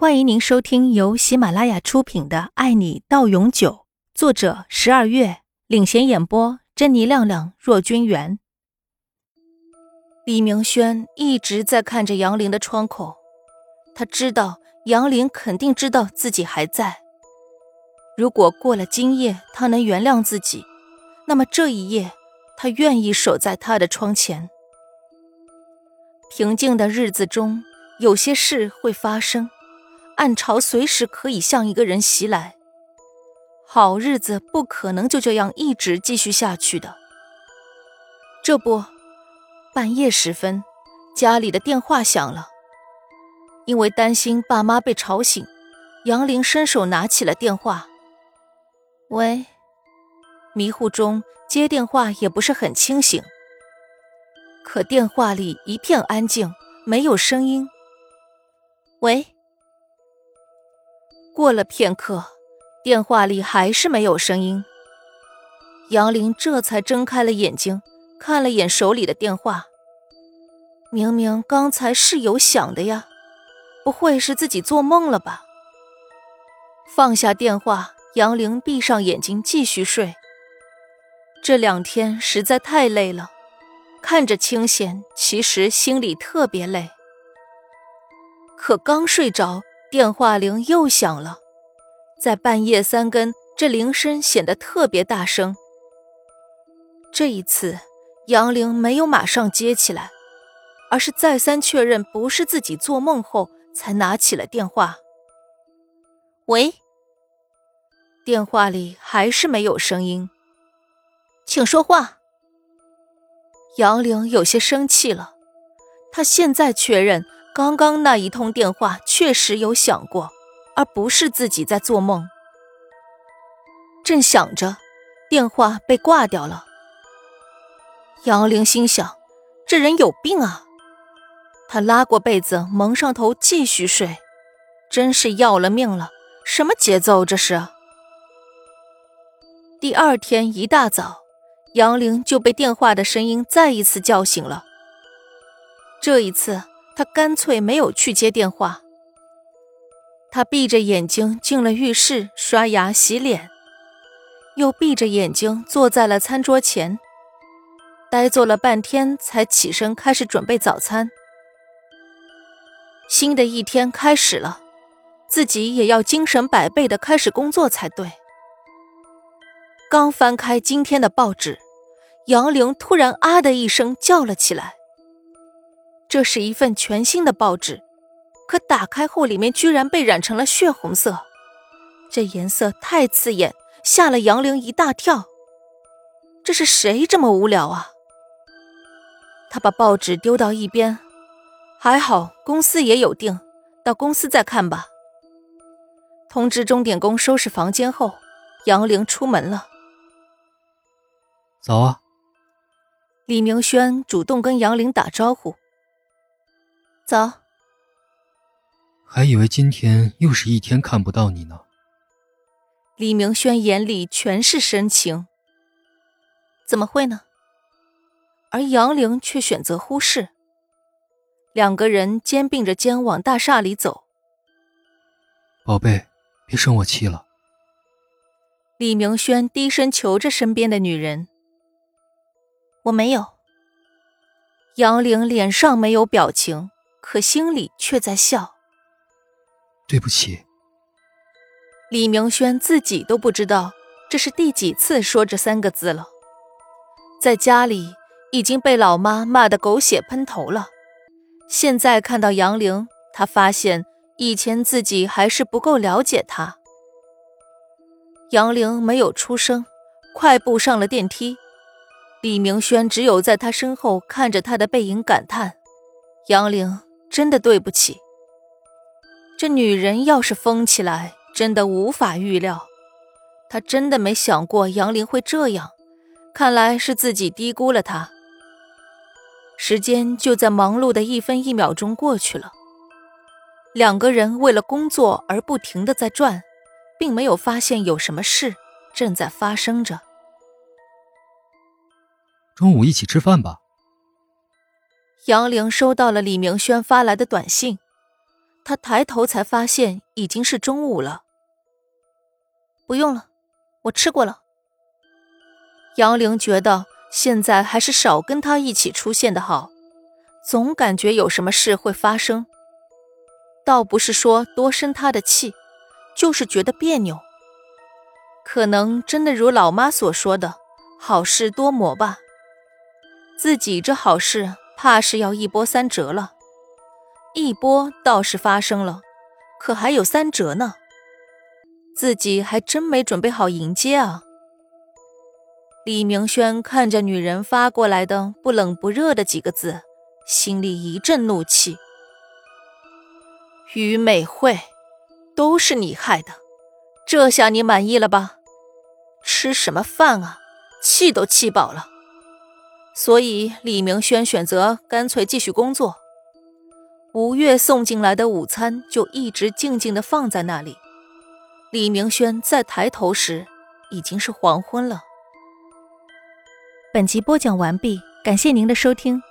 欢迎您收听由喜马拉雅出品的《爱你到永久》，作者十二月领衔演播，珍妮、亮亮、若君元。李明轩一直在看着杨玲的窗口，他知道杨玲肯定知道自己还在。如果过了今夜，他能原谅自己，那么这一夜，他愿意守在他的窗前。平静的日子中，有些事会发生。暗潮随时可以向一个人袭来，好日子不可能就这样一直继续下去的。这不，半夜时分，家里的电话响了。因为担心爸妈被吵醒，杨玲伸手拿起了电话。喂，迷糊中接电话也不是很清醒，可电话里一片安静，没有声音。喂。过了片刻，电话里还是没有声音。杨林这才睁开了眼睛，看了眼手里的电话。明明刚才是有响的呀，不会是自己做梦了吧？放下电话，杨玲闭上眼睛继续睡。这两天实在太累了，看着清闲，其实心里特别累。可刚睡着。电话铃又响了，在半夜三更，这铃声显得特别大声。这一次，杨玲没有马上接起来，而是再三确认不是自己做梦后，才拿起了电话。喂，电话里还是没有声音，请说话。杨玲有些生气了，她现在确认。刚刚那一通电话确实有响过，而不是自己在做梦。正想着，电话被挂掉了。杨玲心想：这人有病啊！她拉过被子蒙上头继续睡，真是要了命了！什么节奏这是？第二天一大早，杨玲就被电话的声音再一次叫醒了。这一次。他干脆没有去接电话。他闭着眼睛进了浴室，刷牙洗脸，又闭着眼睛坐在了餐桌前，呆坐了半天，才起身开始准备早餐。新的一天开始了，自己也要精神百倍的开始工作才对。刚翻开今天的报纸，杨玲突然啊的一声叫了起来。这是一份全新的报纸，可打开后，里面居然被染成了血红色，这颜色太刺眼，吓了杨玲一大跳。这是谁这么无聊啊？他把报纸丢到一边，还好公司也有定，到公司再看吧。通知钟点工收拾房间后，杨玲出门了。早啊！李明轩主动跟杨玲打招呼。早，还以为今天又是一天看不到你呢。李明轩眼里全是深情。怎么会呢？而杨玲却选择忽视。两个人肩并着肩往大厦里走。宝贝，别生我气了。李明轩低声求着身边的女人。我没有。杨玲脸上没有表情。可心里却在笑。对不起，李明轩自己都不知道这是第几次说这三个字了。在家里已经被老妈骂得狗血喷头了，现在看到杨玲，他发现以前自己还是不够了解她。杨玲没有出声，快步上了电梯。李明轩只有在他身后看着他的背影，感叹：杨玲。真的对不起，这女人要是疯起来，真的无法预料。他真的没想过杨林会这样，看来是自己低估了她。时间就在忙碌的一分一秒钟过去了，两个人为了工作而不停的在转，并没有发现有什么事正在发生着。中午一起吃饭吧。杨玲收到了李明轩发来的短信，他抬头才发现已经是中午了。不用了，我吃过了。杨玲觉得现在还是少跟他一起出现的好，总感觉有什么事会发生。倒不是说多生他的气，就是觉得别扭。可能真的如老妈所说的，好事多磨吧。自己这好事怕是要一波三折了。一波倒是发生了，可还有三折呢。自己还真没准备好迎接啊。李明轩看着女人发过来的不冷不热的几个字，心里一阵怒气。于美惠，都是你害的，这下你满意了吧？吃什么饭啊？气都气饱了。所以李明轩选择干脆继续工作。吴越送进来的午餐就一直静静的放在那里。李明轩再抬头时，已经是黄昏了。本集播讲完毕，感谢您的收听。